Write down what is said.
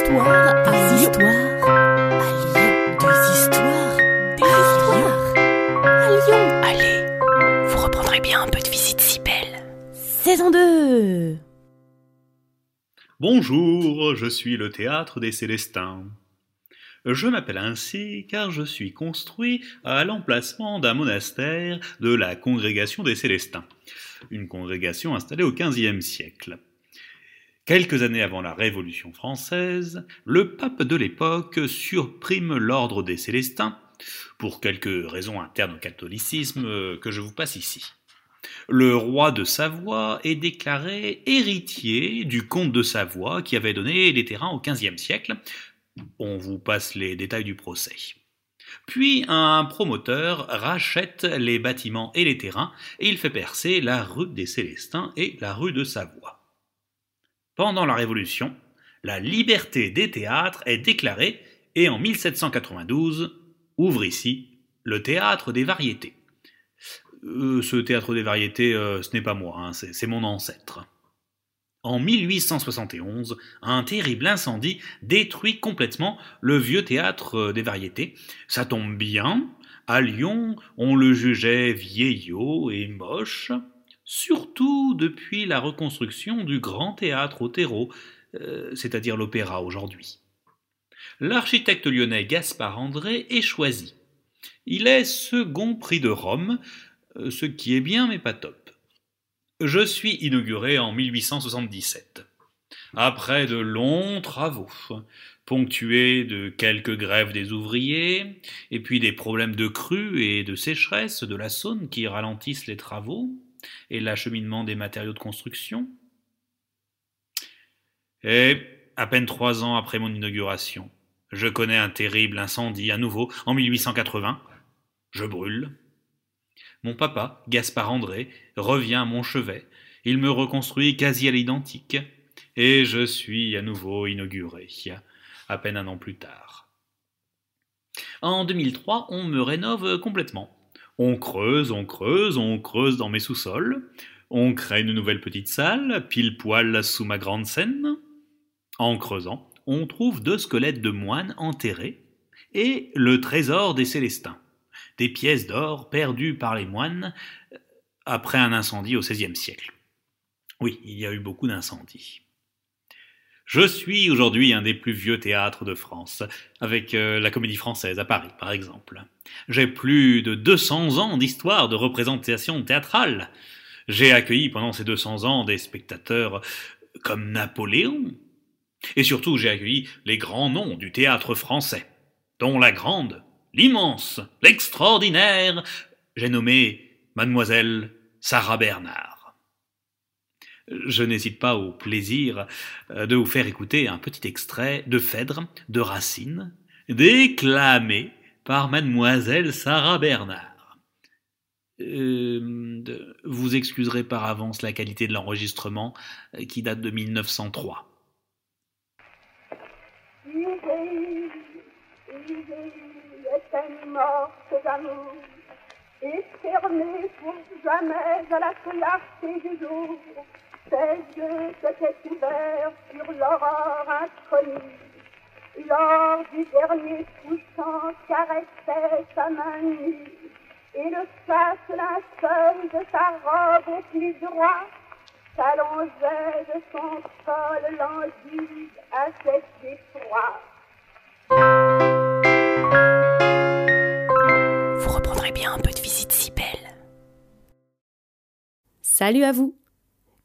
histoires Des histoires à Lyon. Des histoires Des histoires à Lyon. Allez, vous reprendrez bien un peu de visite si belle. Saison 2 Bonjour, je suis le théâtre des Célestins. Je m'appelle ainsi car je suis construit à l'emplacement d'un monastère de la congrégation des Célestins, une congrégation installée au XVe siècle. Quelques années avant la Révolution française, le pape de l'époque surprime l'ordre des Célestins, pour quelques raisons internes au catholicisme que je vous passe ici. Le roi de Savoie est déclaré héritier du comte de Savoie qui avait donné les terrains au XVe siècle. On vous passe les détails du procès. Puis un promoteur rachète les bâtiments et les terrains et il fait percer la rue des Célestins et la rue de Savoie. Pendant la Révolution, la liberté des théâtres est déclarée et en 1792 ouvre ici le théâtre des variétés. Euh, ce théâtre des variétés, euh, ce n'est pas moi, hein, c'est mon ancêtre. En 1871, un terrible incendie détruit complètement le vieux théâtre euh, des variétés. Ça tombe bien, à Lyon, on le jugeait vieillot et moche, surtout depuis la reconstruction du grand théâtre terreau, euh, c'est-à-dire l'opéra aujourd'hui. L'architecte lyonnais Gaspard André est choisi. Il est second prix de Rome, euh, ce qui est bien mais pas top. Je suis inauguré en 1877. Après de longs travaux, ponctués de quelques grèves des ouvriers, et puis des problèmes de crue et de sécheresse de la Saône qui ralentissent les travaux, et l'acheminement des matériaux de construction. Et, à peine trois ans après mon inauguration, je connais un terrible incendie à nouveau en 1880. Je brûle. Mon papa, Gaspard André, revient à mon chevet. Il me reconstruit quasi à l'identique. Et je suis à nouveau inauguré, à peine un an plus tard. En 2003, on me rénove complètement. On creuse, on creuse, on creuse dans mes sous-sols. On crée une nouvelle petite salle, pile poil sous ma grande scène. En creusant, on trouve deux squelettes de moines enterrés et le trésor des Célestins, des pièces d'or perdues par les moines après un incendie au XVIe siècle. Oui, il y a eu beaucoup d'incendies. Je suis aujourd'hui un des plus vieux théâtres de France, avec euh, la Comédie Française à Paris, par exemple. J'ai plus de 200 ans d'histoire de représentation théâtrale. J'ai accueilli pendant ces 200 ans des spectateurs comme Napoléon. Et surtout, j'ai accueilli les grands noms du théâtre français, dont la grande, l'immense, l'extraordinaire, j'ai nommé Mademoiselle Sarah Bernard je n'hésite pas au plaisir euh, de vous faire écouter un petit extrait de Phèdre de Racine, déclamé par mademoiselle Sarah Bernard. Euh, vous excuserez par avance la qualité de l'enregistrement euh, qui date de 1903. et pour jamais à la clarté du jour. Ses yeux s'étaient ouverts sur l'aurore inconnue. Lors du dernier couchant caressait sa main nue, et le chasse linceul de sa robe au pli droit s'allongeait de son sol languide à cet effroi. Vous reprendrez bien un peu de visite si belle. Salut à vous